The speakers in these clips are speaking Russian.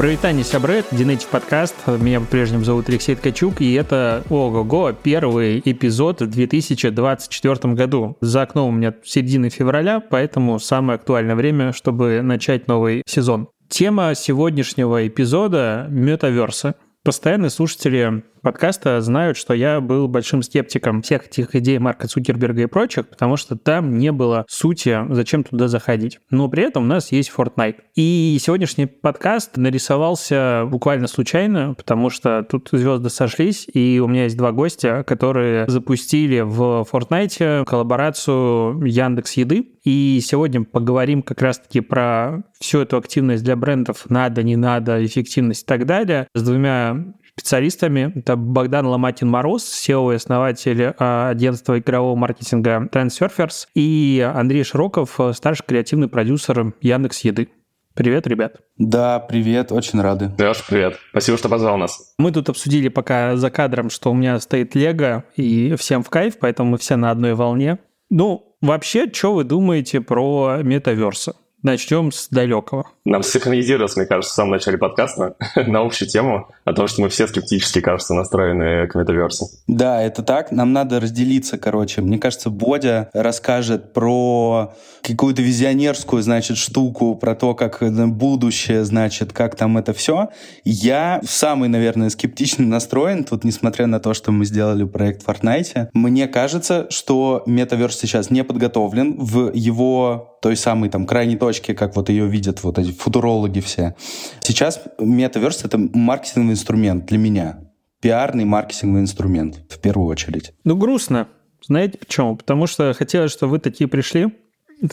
Провитание сябры, Динетив подкаст. Меня по-прежнему зовут Алексей Ткачук, и это, ого-го, первый эпизод в 2024 году. За окном у меня середина февраля, поэтому самое актуальное время, чтобы начать новый сезон. Тема сегодняшнего эпизода — метаверсы. Постоянные слушатели подкаста знают, что я был большим скептиком всех этих идей Марка Цукерберга и прочих, потому что там не было сути, зачем туда заходить. Но при этом у нас есть Fortnite. И сегодняшний подкаст нарисовался буквально случайно, потому что тут звезды сошлись, и у меня есть два гостя, которые запустили в Fortnite коллаборацию Яндекс Еды. И сегодня поговорим как раз-таки про всю эту активность для брендов, надо, не надо, эффективность и так далее, с двумя специалистами. Это Богдан Ломатин-Мороз, SEO и основатель а, агентства игрового маркетинга Trendsurfers, и Андрей Широков, старший креативный продюсер Яндекс Еды. Привет, ребят. Да, привет, очень рады. Леш, привет. Спасибо, что позвал нас. Мы тут обсудили пока за кадром, что у меня стоит Лего, и всем в кайф, поэтому мы все на одной волне. Ну, вообще, что вы думаете про метаверсы? Начнем с далекого. Нам синхронизировалось, мне кажется, в самом начале подкаста на общую тему о том, что мы все скептически, кажется, настроены к метаверсу. Да, это так. Нам надо разделиться, короче. Мне кажется, Бодя расскажет про какую-то визионерскую, значит, штуку, про то, как будущее, значит, как там это все. Я самый, наверное, скептично настроен тут, несмотря на то, что мы сделали проект в Fortnite. Мне кажется, что метаверс сейчас не подготовлен в его той самой там крайней точке, как вот ее видят вот эти футурологи все. Сейчас метаверс — это маркетинговый инструмент для меня. Пиарный маркетинговый инструмент, в первую очередь. Ну, грустно. Знаете почему? Потому что хотелось, чтобы вы такие пришли.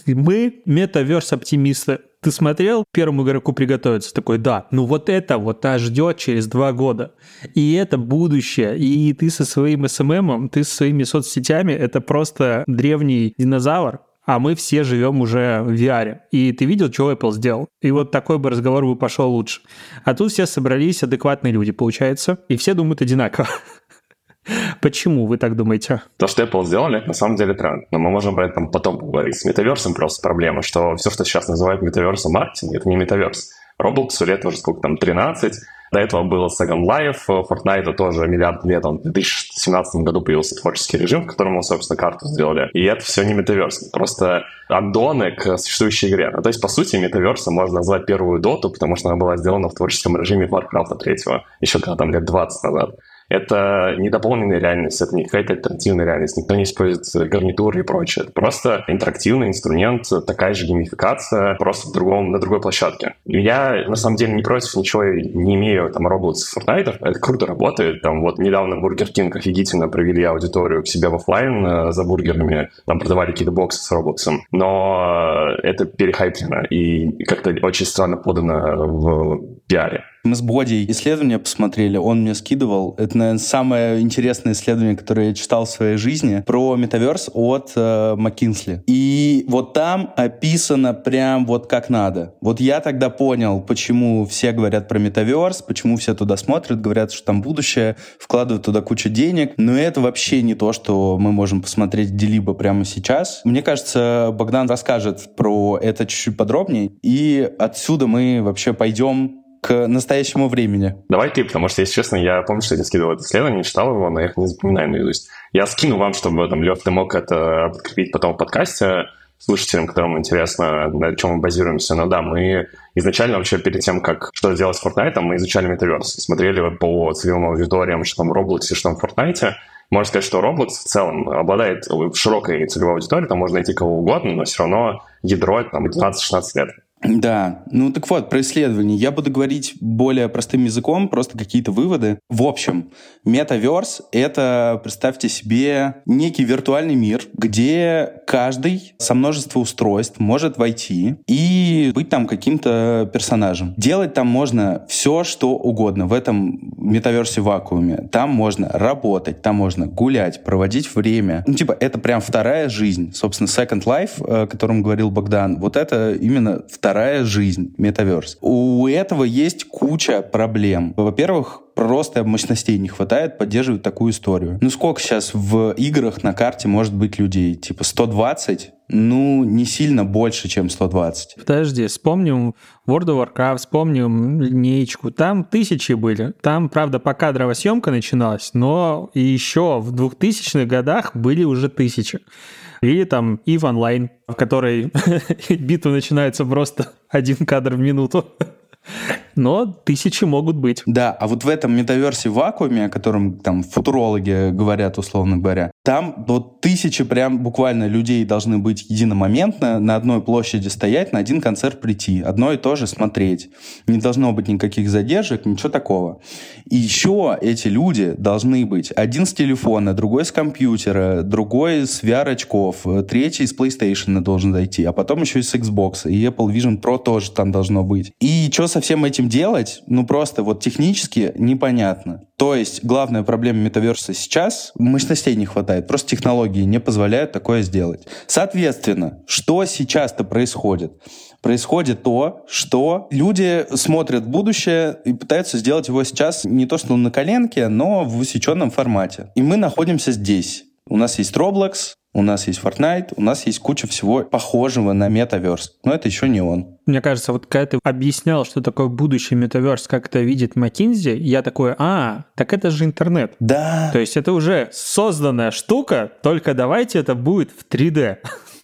Мы метаверс-оптимисты. Ты смотрел первому игроку приготовиться? Такой, да, ну вот это вот нас ждет через два года. И это будущее. И ты со своим СММом, ты со своими соцсетями, это просто древний динозавр, а мы все живем уже в VR. И ты видел, что Apple сделал? И вот такой бы разговор бы пошел лучше. А тут все собрались адекватные люди, получается, и все думают одинаково. Почему вы так думаете? То, что Apple сделали, на самом деле тренд. Но мы можем про это потом поговорить. С метаверсом просто проблема, что все, что сейчас называют метаверсом маркетинг, это не метаверс. Roblox лет уже сколько там, 13, до этого был Second Life, Fortnite тоже миллиард лет, он в 2017 году появился творческий режим, в котором мы, собственно, карту сделали. И это все не метаверс, просто аддоны к существующей игре. Ну, то есть, по сути, метаверсом можно назвать первую доту, потому что она была сделана в творческом режиме Warcraft 3, еще когда там лет 20 назад. Это не дополненная реальность, это не какая-то альтернативная реальность. Никто не использует гарнитуры и прочее. Это просто интерактивный инструмент, такая же геймификация, просто в другом, на другой площадке. Я, на самом деле, не против ничего не имею там Roblox и Fortnite. Это круто работает. Там вот недавно Burger King офигительно провели аудиторию к себе в офлайн э, за бургерами. Там продавали какие-то боксы с Roblox. Но э, это перехайплено и как-то очень странно подано в пиаре. Мы с Бодей исследования посмотрели, он мне скидывал. Это, наверное, самое интересное исследование, которое я читал в своей жизни, про метаверс от э. И вот там описано прям вот как надо. Вот я тогда понял, почему все говорят про метаверс, почему все туда смотрят, говорят, что там будущее, вкладывают туда кучу денег. Но это вообще не то, что мы можем посмотреть где-либо прямо сейчас. Мне кажется, Богдан расскажет про это чуть-чуть подробнее. И отсюда мы вообще пойдем к настоящему времени. Давай ты, потому что, если честно, я помню, что я скидывал это исследование, читал его, но я их не запоминаю наизусть. Я скину вам, чтобы, там, Лев, ты мог это подкрепить потом в подкасте слушателям, которым интересно, на чем мы базируемся. Но да, мы изначально вообще перед тем, как что сделать с Fortnite, мы изучали метаверс, смотрели по целевым аудиториям, что там в Roblox, что там в Fortnite. Можно сказать, что Roblox в целом обладает широкой целевой аудиторией, там можно найти кого угодно, но все равно ядро там 12-16 лет. Да, ну так вот, про исследование. Я буду говорить более простым языком, просто какие-то выводы. В общем, метаверс — это, представьте себе, некий виртуальный мир, где каждый со множества устройств может войти и быть там каким-то персонажем. Делать там можно все, что угодно в этом метаверсе вакууме. Там можно работать, там можно гулять, проводить время. Ну, типа, это прям вторая жизнь. Собственно, Second Life, о котором говорил Богдан, вот это именно вторая вторая жизнь, метаверс. У этого есть куча проблем. Во-первых, просто мощностей не хватает поддерживать такую историю. Ну сколько сейчас в играх на карте может быть людей? Типа 120? ну, не сильно больше, чем 120. Подожди, вспомним World of Warcraft, вспомним линейку. Там тысячи были. Там, правда, пока съемка начиналась, но еще в 2000-х годах были уже тысячи. Или там EVE Online, в которой битва начинается просто один кадр в минуту но тысячи могут быть. Да, а вот в этом метаверсе вакууме, о котором там футурологи говорят, условно говоря, там вот тысячи прям буквально людей должны быть единомоментно на одной площади стоять, на один концерт прийти, одно и то же смотреть. Не должно быть никаких задержек, ничего такого. И еще эти люди должны быть один с телефона, другой с компьютера, другой с VR-очков, третий с PlayStation должен зайти, а потом еще и с Xbox, и Apple Vision Pro тоже там должно быть. И что со всем этим делать, ну просто вот технически непонятно. То есть главная проблема метаверса сейчас, мощностей не хватает, просто технологии не позволяют такое сделать. Соответственно, что сейчас-то происходит? Происходит то, что люди смотрят будущее и пытаются сделать его сейчас не то что на коленке, но в усеченном формате. И мы находимся здесь. У нас есть Roblox, у нас есть Fortnite, у нас есть куча всего похожего на метаверс. Но это еще не он. Мне кажется, вот когда ты объяснял, что такое будущий метаверс, как это видит McKinsey, я такой, а, так это же интернет. Да. То есть это уже созданная штука, только давайте это будет в 3D.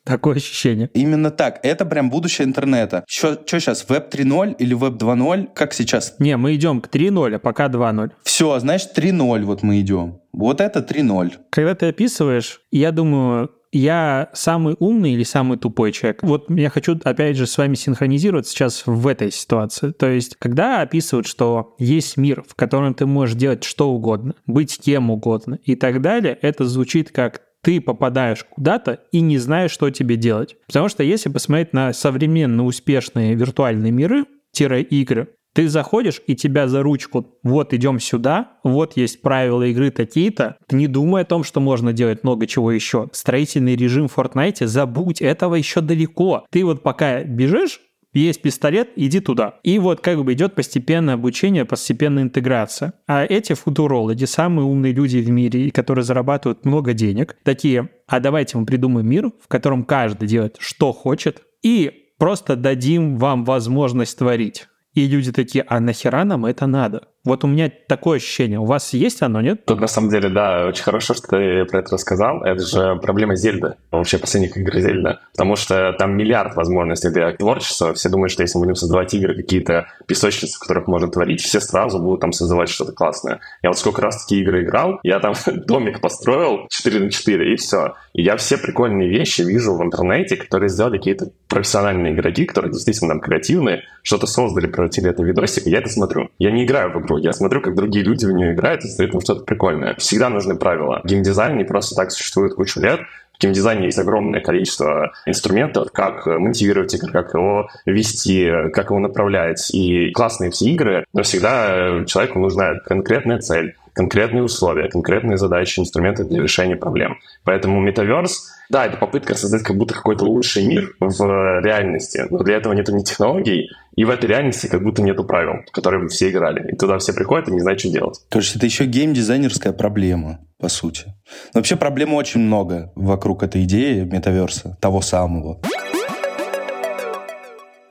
Такое ощущение. Именно так. Это прям будущее интернета. Что сейчас, веб 3.0 или веб 2.0? Как сейчас? Не, мы идем к 3.0, а пока 2.0. Все, значит 3.0 вот мы идем. Вот это 3.0. Когда ты описываешь, я думаю, я самый умный или самый тупой человек? Вот я хочу, опять же, с вами синхронизировать сейчас в этой ситуации. То есть, когда описывают, что есть мир, в котором ты можешь делать что угодно, быть кем угодно и так далее, это звучит как ты попадаешь куда-то и не знаешь, что тебе делать. Потому что если посмотреть на современные успешные виртуальные миры, игры, ты заходишь, и тебя за ручку, вот идем сюда, вот есть правила игры такие-то, не думай о том, что можно делать много чего еще. Строительный режим в Fortnite, забудь, этого еще далеко. Ты вот пока бежишь, есть пистолет, иди туда. И вот как бы идет постепенное обучение, постепенная интеграция. А эти футурологи, самые умные люди в мире, которые зарабатывают много денег, такие, а давайте мы придумаем мир, в котором каждый делает, что хочет, и просто дадим вам возможность творить. И люди такие, а нахера нам это надо? Вот у меня такое ощущение. У вас есть оно, нет? Тут на самом деле, да, очень хорошо, что ты про это рассказал. Это же проблема Зельда, вообще последних игр Зельда. Потому что там миллиард возможностей для творчества. Все думают, что если мы будем создавать игры, какие-то песочницы, в которых можно творить, все сразу будут там создавать что-то классное. Я вот сколько раз такие игры играл, я там домик построил 4 на 4, и все. И я все прикольные вещи вижу в интернете, которые сделали какие-то профессиональные игроки, которые действительно там креативные, что-то создали, превратили это в видосик, и я это смотрю. Я не играю в игру, игру. Я смотрю, как другие люди в нее играют, и стоит там что-то прикольное. Всегда нужны правила. Геймдизайн не просто так существует кучу лет. В геймдизайне есть огромное количество инструментов, как мотивировать игру, как его вести, как его направлять. И классные все игры, но всегда человеку нужна конкретная цель конкретные условия, конкретные задачи, инструменты для решения проблем. Поэтому метаверс, да, это попытка создать как будто какой-то лучший мир в реальности, но для этого нету ни технологий, и в этой реальности как будто нету правил, в которые бы все играли. И туда все приходят и не знают, что делать. Короче, это еще геймдизайнерская проблема, по сути. Но вообще проблем очень много вокруг этой идеи метаверса, того самого.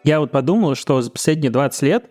Я вот подумал, что за последние 20 лет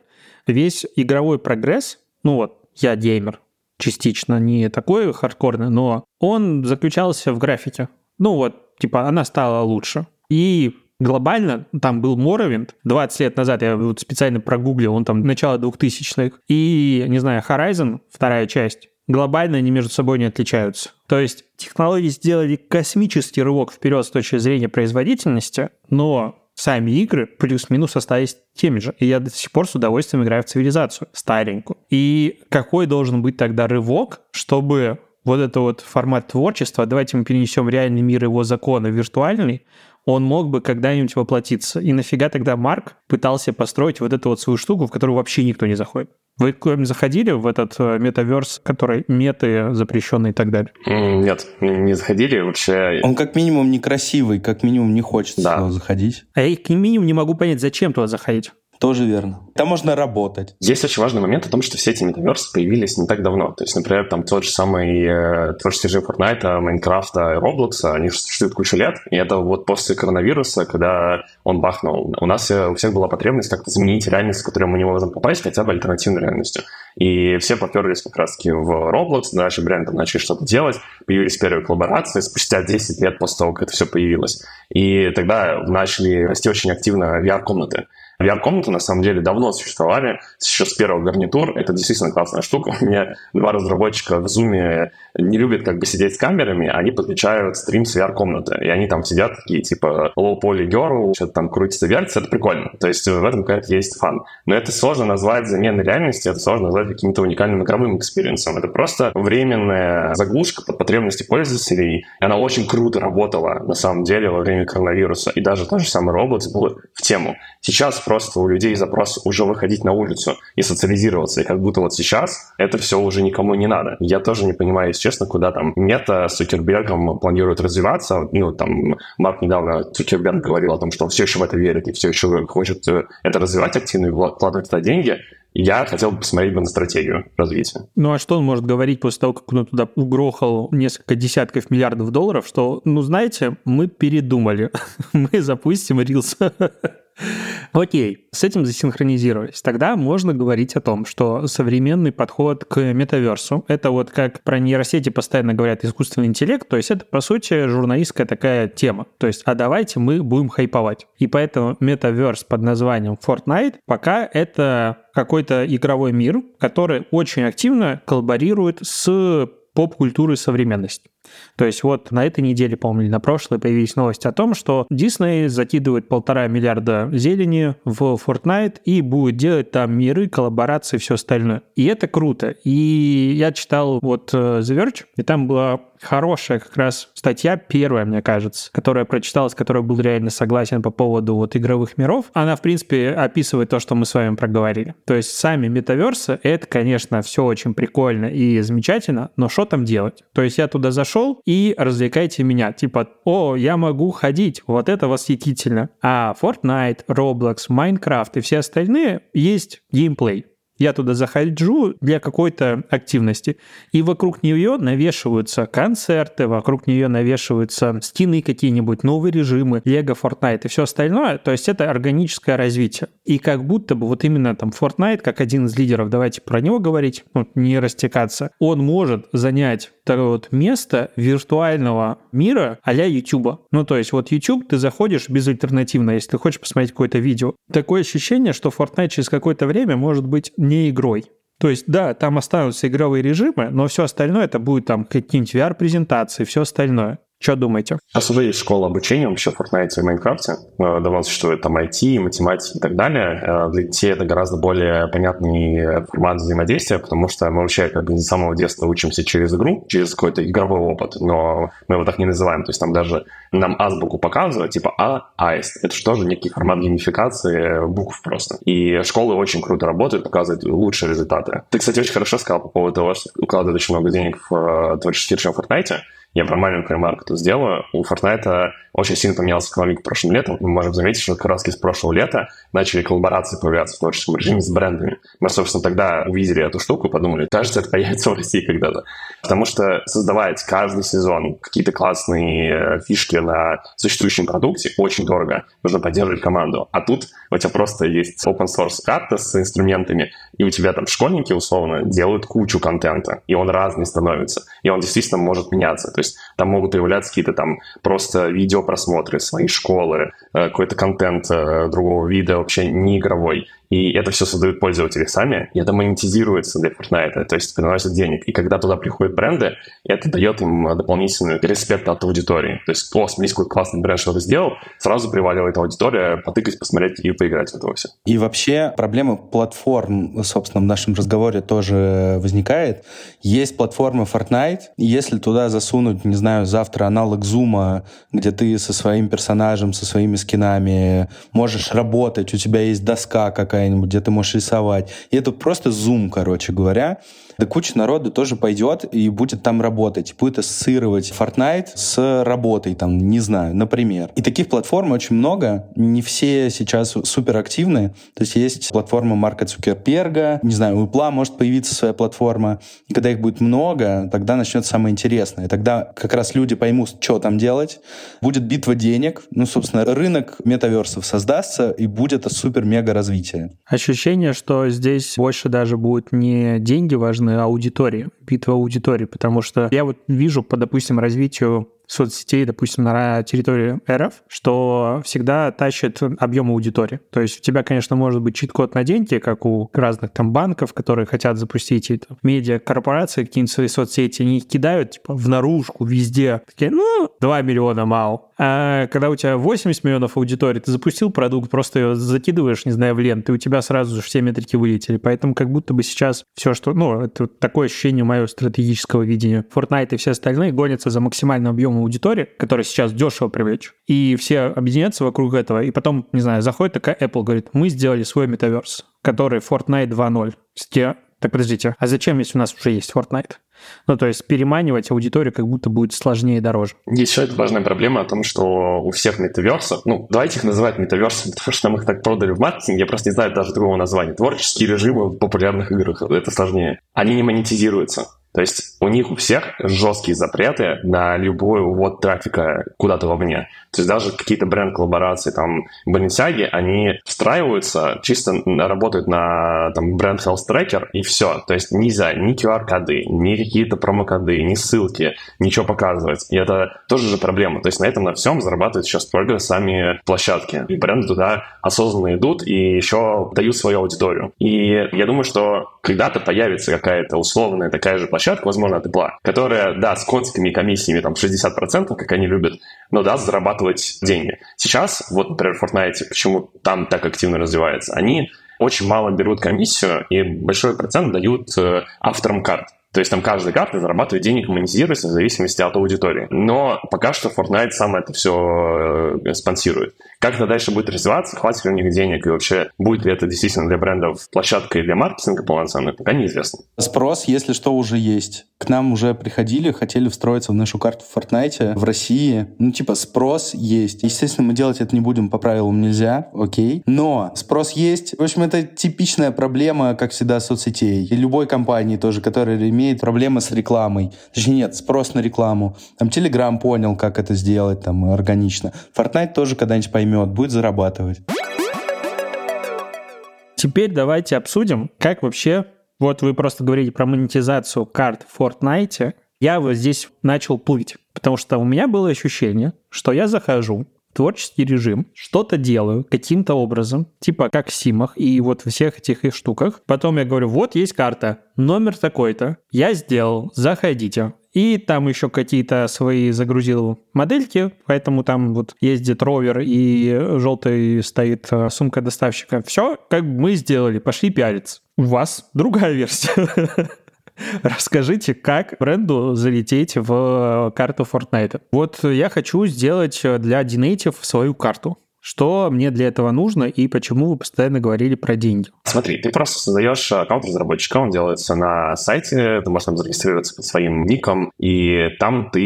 весь игровой прогресс, ну вот, я геймер, частично не такой хардкорный, но он заключался в графике. Ну вот, типа, она стала лучше. И глобально там был Morrowind 20 лет назад, я вот специально прогуглил, он там начало 2000-х, и, не знаю, Horizon, вторая часть, глобально они между собой не отличаются. То есть технологии сделали космический рывок вперед с точки зрения производительности, но сами игры плюс-минус остались теми же. И я до сих пор с удовольствием играю в цивилизацию старенькую. И какой должен быть тогда рывок, чтобы вот это вот формат творчества, давайте мы перенесем реальный мир его закона в виртуальный, он мог бы когда-нибудь воплотиться. И нафига тогда Марк пытался построить вот эту вот свою штуку, в которую вообще никто не заходит? Вы куда-нибудь заходили в этот э, метаверс, который меты запрещенные и так далее? Нет, не заходили вообще. Он как минимум некрасивый, как минимум не хочется да. заходить. А я как минимум не могу понять, зачем туда заходить. Тоже верно. Там можно работать. Есть очень важный момент о том, что все эти метаверсы появились не так давно. То есть, например, там тот же самый э, творческий режим Fortnite, Майнкрафта и Roblox, они существуют кучу лет, и это вот после коронавируса, когда он бахнул, у нас у всех была потребность как-то заменить реальность, в которую мы не можем попасть, хотя бы альтернативной реальностью. И все поперлись как раз-таки в Roblox, наши бренды начали что-то делать, появились первые коллаборации спустя 10 лет после того, как это все появилось. И тогда начали расти очень активно VR-комнаты. VR-комнаты, на самом деле, давно существовали, еще с первого гарнитур. Это действительно классная штука. У меня два разработчика в Zoom не любят как бы сидеть с камерами, они подключают стрим с VR-комнаты. И они там сидят такие, типа, low poly girl, что-то там крутится, вертится. Это прикольно. То есть в этом какая-то есть fun. Но это сложно назвать заменой реальности, это сложно назвать каким-то уникальным игровым экспириенсом. Это просто временная заглушка под потребности пользователей. Она очень круто работала, на самом деле, во время коронавируса. И даже тот же самый робот был в тему. Сейчас просто у людей запрос уже выходить на улицу и социализироваться. И как будто вот сейчас это все уже никому не надо. Я тоже не понимаю, если честно, куда там мета с Цукербергом планирует развиваться. Ну, там Марк недавно Цукерберг говорил о том, что он все еще в это верит и все еще хочет э, это развивать активно и вкладывать туда деньги. Я хотел бы посмотреть бы на стратегию развития. Ну а что он может говорить после того, как он туда угрохал несколько десятков миллиардов долларов, что, ну знаете, мы передумали, мы запустим Reels. Окей, с этим засинхронизировались. Тогда можно говорить о том, что современный подход к метаверсу, это вот как про нейросети постоянно говорят искусственный интеллект, то есть это, по сути, журналистская такая тема. То есть, а давайте мы будем хайповать. И поэтому метаверс под названием Fortnite пока это какой-то игровой мир, который очень активно коллаборирует с поп-культурой современности. То есть вот на этой неделе, по-моему, или на прошлой появились новости о том, что Disney закидывает полтора миллиарда зелени в Fortnite и будет делать там миры, коллаборации и все остальное. И это круто. И я читал вот э, The Verge, и там была хорошая как раз статья, первая, мне кажется, которая прочиталась, которая был реально согласен по поводу вот игровых миров. Она, в принципе, описывает то, что мы с вами проговорили. То есть сами метаверсы, это, конечно, все очень прикольно и замечательно, но что там делать? То есть я туда зашел, и развлекайте меня. Типа, о, я могу ходить, вот это восхитительно. А Fortnite, Roblox, Minecraft и все остальные есть геймплей. Я туда захожу для какой-то активности. И вокруг нее навешиваются концерты, вокруг нее навешиваются стены какие-нибудь, новые режимы, Лего, Fortnite и все остальное. То есть это органическое развитие. И как будто бы вот именно там Fortnite, как один из лидеров, давайте про него говорить, ну, не растекаться, он может занять такое вот место виртуального мира а-ля YouTube. Ну, то есть вот YouTube ты заходишь безальтернативно, если ты хочешь посмотреть какое-то видео. Такое ощущение, что Fortnite через какое-то время может быть не игрой. То есть, да, там останутся игровые режимы, но все остальное это будет там какие-нибудь VR-презентации, все остальное. Что думаете? Сейчас уже есть школа обучения вообще в Fortnite и Майнкрафте. Э, давно существует там IT, математика и так далее. Э, для детей это гораздо более понятный формат взаимодействия, потому что мы вообще как бы с самого детства учимся через игру, через какой-то игровой опыт, но мы его так не называем. То есть там даже нам азбуку показывают, типа А, аист. Это же тоже некий формат геймификации букв просто. И школы очень круто работают, показывают лучшие результаты. Ты, кстати, очень хорошо сказал по поводу того, что укладывают очень много денег в э, творческий режим в Fortnite. Я про маленькую ремарку сделаю. У Fortnite очень сильно поменялась экономика прошлым летом. Мы можем заметить, что как раз с прошлого лета начали коллаборации появляться в творческом режиме с брендами. Мы, собственно, тогда увидели эту штуку подумали, кажется, это появится в России когда-то. Потому что создавать каждый сезон какие-то классные э, фишки на существующем продукте очень дорого. Нужно поддерживать команду. А тут у тебя просто есть open source карта с инструментами, и у тебя там школьники, условно, делают кучу контента, и он разный становится, и он действительно может меняться. Есть там могут появляться какие-то там просто видеопросмотры своей школы, э, какой-то контент э, другого вида, вообще не игровой и это все создают пользователи сами, и это монетизируется для Fortnite, то есть приносит денег. И когда туда приходят бренды, это дает им дополнительный респект от аудитории. То есть, о, смотрите, какой классный бренд что-то сделал, сразу приваливает аудитория, потыкать, посмотреть и поиграть в это все. И вообще проблема платформ, собственно, в нашем разговоре тоже возникает. Есть платформа Fortnite, если туда засунуть, не знаю, завтра аналог Zoom, где ты со своим персонажем, со своими скинами можешь работать, у тебя есть доска какая какая-нибудь, где ты можешь рисовать. И это просто Zoom, короче говоря. Да куча народу тоже пойдет и будет там работать. Будет ассоциировать Fortnite с работой, там, не знаю, например. И таких платформ очень много. Не все сейчас супер активны. То есть есть платформа Марка Цукерберга, не знаю, у Apple может появиться своя платформа. И когда их будет много, тогда начнется самое интересное. Тогда как раз люди поймут, что там делать. Будет битва денег. Ну, собственно, рынок метаверсов создастся, и будет супер-мега развитие. Ощущение, что здесь больше даже будут не деньги важны, аудитории, битва аудитории, потому что я вот вижу по, допустим, развитию соцсетей, допустим, на территории РФ, что всегда тащит объем аудитории. То есть у тебя, конечно, может быть чит-код на деньги, как у разных там банков, которые хотят запустить и там, медиа, корпорации, какие-нибудь свои соцсети, они их кидают типа в наружку, везде. Такие, ну, 2 миллиона мало. А когда у тебя 80 миллионов аудитории, ты запустил продукт, просто ее закидываешь, не знаю, в ленту, и у тебя сразу же все метрики вылетели. Поэтому как будто бы сейчас все, что... Ну, это такое ощущение мое стратегического видения. Fortnite и все остальные гонятся за максимальным объемом аудитории, который сейчас дешево привлечь. И все объединяются вокруг этого. И потом, не знаю, заходит такая Apple, говорит, мы сделали свой метаверс, который Fortnite 2.0. Все так подождите, а зачем, если у нас уже есть Fortnite? Ну, то есть переманивать аудиторию как будто будет сложнее и дороже. Еще это важная проблема о том, что у всех метаверсов, ну, давайте их называть метаверсами, потому что нам их так продали в маркетинге, я просто не знаю даже другого названия. Творческие режимы в популярных играх, это сложнее. Они не монетизируются. То есть у них у всех жесткие запреты на любой увод трафика куда-то вовне. То есть даже какие-то бренд-коллаборации, там, Balenciaga, они встраиваются, чисто работают на там, бренд Health Tracker, и все. То есть нельзя ни QR-коды, ни какие-то промокоды, ни ссылки, ничего показывать. И это тоже же проблема. То есть на этом на всем зарабатывают сейчас только сами площадки. И бренды туда осознанно идут и еще дают свою аудиторию. И я думаю, что когда-то появится какая-то условная такая же площадка, возможно, от Apple, которая, да, с конскими комиссиями там 60%, как они любят, но даст зарабатывать деньги. Сейчас, вот, например, Fortnite, почему там так активно развивается, они очень мало берут комиссию и большой процент дают э, авторам карт. То есть там каждая карта зарабатывает денег, монетизируется в зависимости от аудитории. Но пока что Fortnite сам это все э, спонсирует. Как это дальше будет развиваться, хватит ли у них денег и вообще будет ли это действительно для брендов площадкой для маркетинга полноценной, пока неизвестно. Спрос, если что, уже есть. К нам уже приходили, хотели встроиться в нашу карту в Fortnite в России. Ну, типа, спрос есть. Естественно, мы делать это не будем по правилам нельзя, окей. Но спрос есть. В общем, это типичная проблема, как всегда, соцсетей. И любой компании тоже, которая имеет проблемы с рекламой. Точнее, нет, спрос на рекламу. Там Telegram понял, как это сделать там органично. Fortnite тоже когда-нибудь поймет будет зарабатывать. Теперь давайте обсудим, как вообще... Вот вы просто говорите про монетизацию карт в Fortnite. Я вот здесь начал плыть, потому что у меня было ощущение, что я захожу, творческий режим, что-то делаю каким-то образом, типа как в симах и вот во всех этих их штуках. Потом я говорю, вот есть карта, номер такой-то, я сделал, заходите. И там еще какие-то свои загрузил модельки, поэтому там вот ездит ровер и желтый стоит э, сумка доставщика. Все, как мы сделали, пошли пиариться. У вас другая версия. Расскажите, как бренду залететь в карту Fortnite. Вот я хочу сделать для Dinative свою карту. Что мне для этого нужно и почему вы постоянно говорили про деньги? Смотри, ты просто создаешь аккаунт разработчика, он делается на сайте, ты можешь там зарегистрироваться под своим ником, и там ты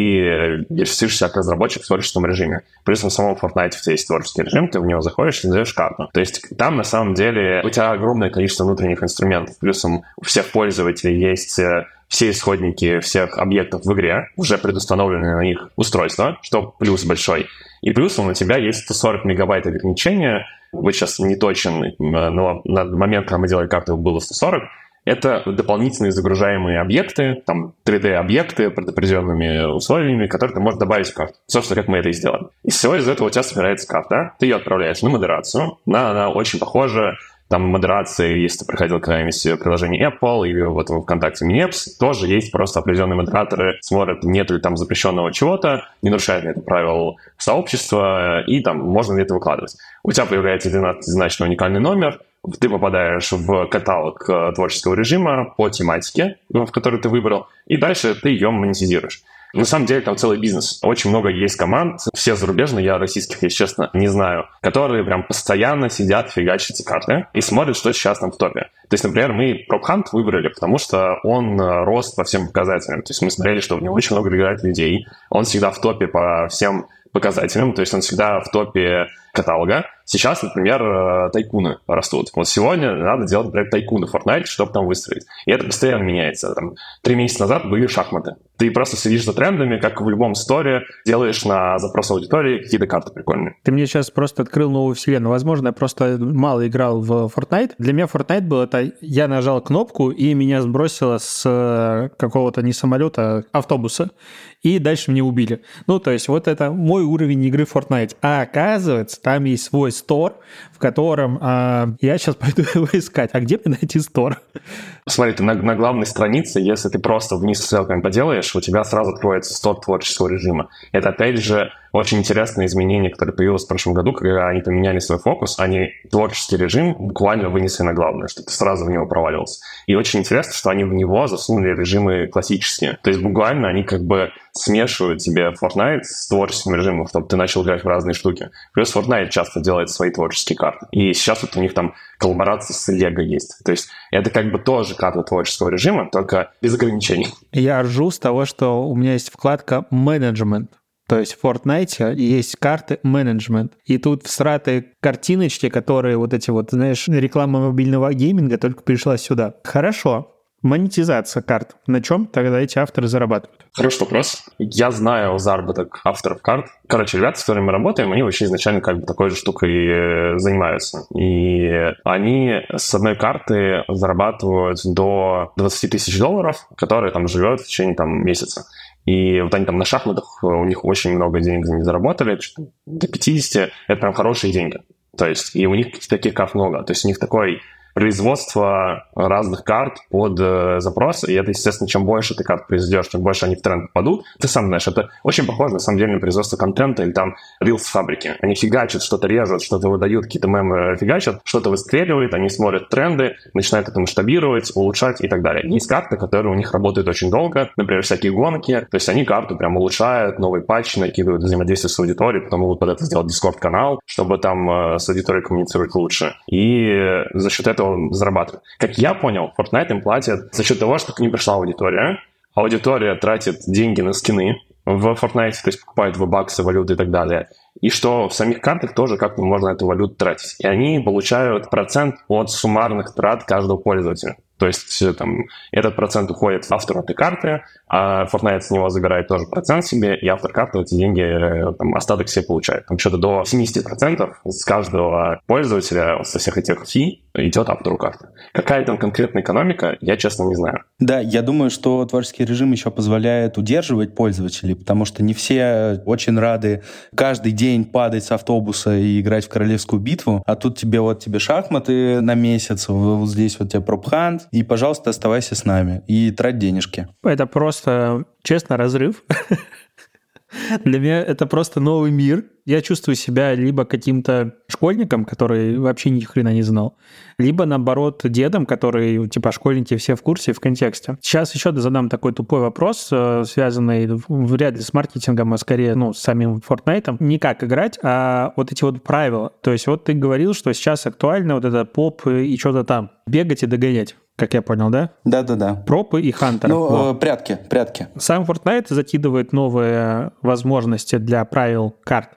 регистрируешься как разработчик в творческом режиме. Плюс на самом Fortnite у тебя есть творческий режим, ты в него заходишь и создаешь карту. То есть там на самом деле у тебя огромное количество внутренних инструментов. Плюсом у всех пользователей есть э, все исходники всех объектов в игре, уже предустановлены на них устройства, что плюс большой. И плюсом у тебя есть 140 мегабайт ограничения. Вы сейчас не точен, но на момент, когда мы делали карту, было 140. Это дополнительные загружаемые объекты, там 3D-объекты под определенными условиями, которые ты можешь добавить в карту. Собственно, как мы это и сделали. И всего из этого у тебя собирается карта, ты ее отправляешь на модерацию, на, она очень похожа там модерации, если ты проходил когда-нибудь приложение Apple или вот в ВКонтакте Mineps, тоже есть просто определенные модераторы, смотрят, нет ли там запрещенного чего-то, не нарушает ли это правил сообщества, и там можно ли это выкладывать. У тебя появляется однозначно уникальный номер, ты попадаешь в каталог э, творческого режима по тематике, ну, в который ты выбрал, и дальше ты ее монетизируешь. На самом деле там целый бизнес. Очень много есть команд, все зарубежные, я российских, если честно, не знаю, которые прям постоянно сидят, фигачат карты и смотрят, что сейчас там в топе. То есть, например, мы PropHunt выбрали, потому что он э, рос по всем показателям. То есть мы смотрели, что в него очень много играет людей, он всегда в топе по всем показателям, то есть он всегда в топе каталога. Сейчас, например, э, тайкуны растут. Вот сегодня надо делать, например, тайкуны в Fortnite, чтобы там выстроить. И это постоянно меняется. Там, три месяца назад были шахматы. Ты просто следишь за трендами, как в любом сторе, делаешь на запрос аудитории какие-то карты прикольные. Ты мне сейчас просто открыл новую вселенную. Возможно, я просто мало играл в Fortnite. Для меня Fortnite был это... Я нажал кнопку, и меня сбросило с э, какого-то не самолета, а автобуса. И дальше мне убили. Ну, то есть вот это мой уровень игры в Fortnite. А оказывается, там есть свой стор, в котором а, я сейчас пойду его искать. А где мне найти стор? Смотри, ты на, на главной странице, если ты просто вниз ссылками поделаешь, у тебя сразу откроется стор творческого режима. Это, опять же, очень интересное изменение, которое появилось в прошлом году, когда они поменяли свой фокус, они творческий режим буквально вынесли на главное, что ты сразу в него провалился. И очень интересно, что они в него засунули режимы классические. То есть буквально они как бы смешивают тебе Fortnite с творческим режимом, чтобы ты начал играть в разные штуки. Плюс Fortnite часто делает свои творческие карты. И сейчас вот у них там коллаборации с Lego есть. То есть это как бы тоже карта творческого режима, только без ограничений. Я ржу с того, что у меня есть вкладка «Менеджмент». То есть в Fortnite есть карты менеджмент. И тут всратые картиночки, которые вот эти вот, знаешь, реклама мобильного гейминга только пришла сюда. Хорошо, монетизация карт. На чем тогда эти авторы зарабатывают? Хороший вопрос. Я знаю заработок авторов карт. Короче, ребята, с которыми мы работаем, они вообще изначально как бы такой же штукой э, занимаются. И они с одной карты зарабатывают до 20 тысяч долларов, которые там живет в течение там месяца. И вот они там на шахматах, э, у них очень много денег них заработали, до 50, это прям хорошие деньги. То есть, и у них таких карт много. То есть у них такой производство разных карт под э, запрос, и это, естественно, чем больше ты карт произведешь, чем больше они в тренд попадут. Ты сам знаешь, это очень похоже, на самом деле, на производство контента или там рилс фабрики. Они фигачат, что-то режут, что-то выдают, какие-то мемы фигачат, что-то выстреливает, они смотрят тренды, начинают это масштабировать, улучшать и так далее. Есть карты, которые у них работают очень долго, например, всякие гонки, то есть они карту прям улучшают, новый патч накидывают взаимодействие с аудиторией, потом могут под это сделать дискорд-канал, чтобы там э, с аудиторией коммуницировать лучше. И за счет этого он зарабатывает. Как я понял, Fortnite им платят за счет того, что к ним пришла аудитория. Аудитория тратит деньги на скины в Fortnite, то есть покупает в баксы, валюты и так далее. И что в самих картах тоже как-то можно эту валюту тратить. И они получают процент от суммарных трат каждого пользователя. То есть там этот процент уходит автору этой карты, а Fortnite с него забирает тоже процент себе, и автор карты эти деньги, э, там, остаток себе получает. Там что-то до 70% с каждого пользователя со всех этих фи идет автору карты. Какая там конкретная экономика, я честно не знаю. Да, я думаю, что творческий режим еще позволяет удерживать пользователей, потому что не все очень рады каждый день падать с автобуса и играть в королевскую битву, а тут тебе вот тебе шахматы на месяц, вот здесь вот тебе пропхант, и, пожалуйста, оставайся с нами и трать денежки. Это просто, честно, разрыв. Для меня это просто новый мир. Я чувствую себя либо каким-то школьником, который вообще ни хрена не знал, либо, наоборот, дедом, который, типа, школьники все в курсе, в контексте. Сейчас еще задам такой тупой вопрос, э, связанный вряд ли с маркетингом, а скорее, ну, с самим Fortnite. Не как играть, а вот эти вот правила. То есть вот ты говорил, что сейчас актуально вот это поп и что-то там. Бегать и догонять как я понял, да? Да-да-да. Пропы и Хантер. Ну, э, прятки, прятки. Сам Fortnite закидывает новые возможности для правил карт.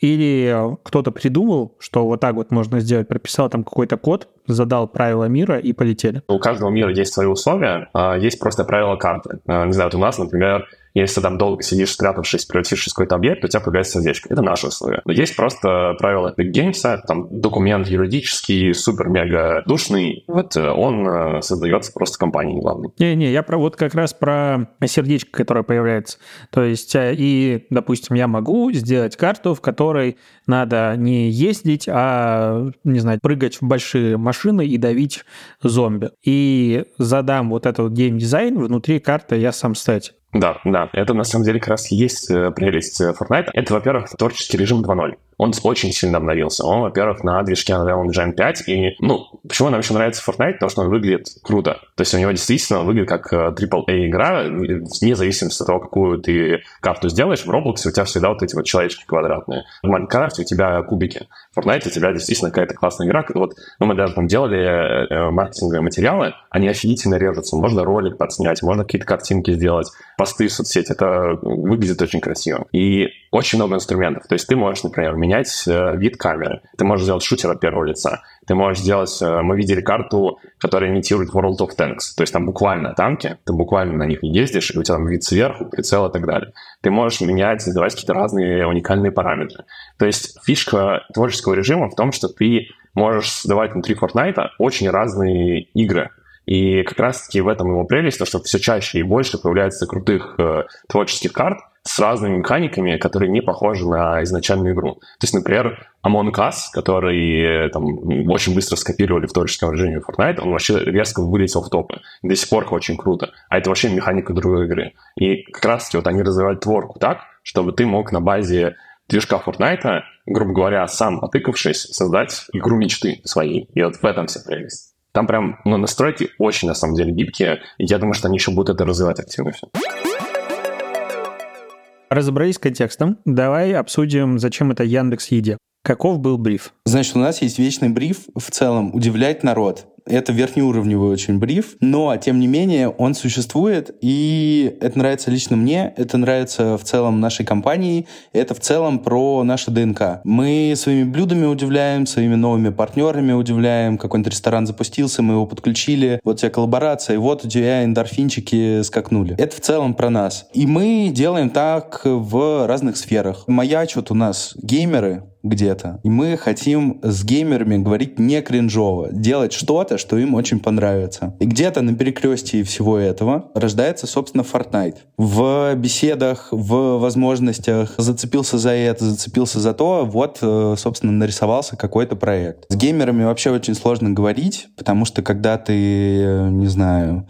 Или кто-то придумал, что вот так вот можно сделать, прописал там какой-то код, задал правила мира и полетели. У каждого мира есть свои условия, а есть просто правила карты. А, не знаю, вот у нас, например, если там долго сидишь, спрятавшись, превратившись в какой-то объект, у тебя появляется сердечко. Это наши условия. Но есть просто правила Epic Games, там документ юридический, супер-мега душный. Вот э, он э, создается просто компанией главной. Не-не, я про, вот как раз про сердечко, которое появляется. То есть, э, и, допустим, я могу сделать карту, в которой надо не ездить, а, не знаю, прыгать в большие машины и давить зомби. И задам вот этот геймдизайн, внутри карты я сам стать. Да, да, это на самом деле как раз есть э, прелесть э, Fortnite. Это, во-первых, творческий режим 2.0. он очень сильно обновился. Он, во-первых, на движке Unreal Engine 5, и, ну, почему нам еще нравится Fortnite? Потому что он выглядит круто. То есть у него действительно выглядит как AAA-игра, э, вне зависимости от того, какую ты карту сделаешь. В Roblox у тебя всегда вот эти вот человечки квадратные. В Minecraft у тебя кубики. В Fortnite у тебя действительно какая-то классная игра. Вот ну, мы даже там делали э, маркетинговые материалы, они офигительно режутся. Можно ролик подснять, можно какие-то картинки сделать, посты в соцсети. Это выглядит очень красиво. И очень много инструментов. То есть ты можешь, например, менять э, вид камеры. Ты можешь сделать шутер от первого лица. Ты можешь сделать... Э, мы видели карту, которая имитирует World of Tanks. То есть там буквально танки, ты буквально на них ездишь, и у тебя там вид сверху, прицел и так далее. Ты можешь менять, задавать какие-то разные уникальные параметры. То есть фишка творческого режима в том, что ты можешь создавать внутри Fortnite очень разные игры. И как раз-таки в этом его прелесть, то, что все чаще и больше появляется крутых э, творческих карт, с разными механиками, которые не похожи на изначальную игру. То есть, например, Among Us, который там, очень быстро скопировали в творческом режиме Fortnite, он вообще резко вылетел в топы. До сих пор очень круто. А это вообще механика другой игры. И как раз-таки вот они развивают творку так, чтобы ты мог на базе движка Fortnite, грубо говоря, сам отыкавшись, создать игру мечты своей. И вот в этом вся прелесть. Там прям ну, настройки очень, на самом деле, гибкие. И я думаю, что они еще будут это развивать активно все. Разобрались с контекстом. Давай обсудим, зачем это Яндекс Еде. Каков был бриф? Значит, у нас есть вечный бриф в целом удивлять народ. Это верхнеуровневый очень бриф, но, тем не менее, он существует, и это нравится лично мне, это нравится в целом нашей компании, это в целом про наше ДНК. Мы своими блюдами удивляем, своими новыми партнерами удивляем, какой-нибудь ресторан запустился, мы его подключили, вот тебе коллаборация, и вот у тебя эндорфинчики скакнули. Это в целом про нас. И мы делаем так в разных сферах. Маячут у нас геймеры, где-то. И мы хотим с геймерами говорить не кринжово, делать что-то, что им очень понравится. И где-то на перекрестии всего этого рождается, собственно, Fortnite. В беседах, в возможностях зацепился за это, зацепился за то, вот, э, собственно, нарисовался какой-то проект. С геймерами вообще очень сложно говорить, потому что когда ты, э, не знаю,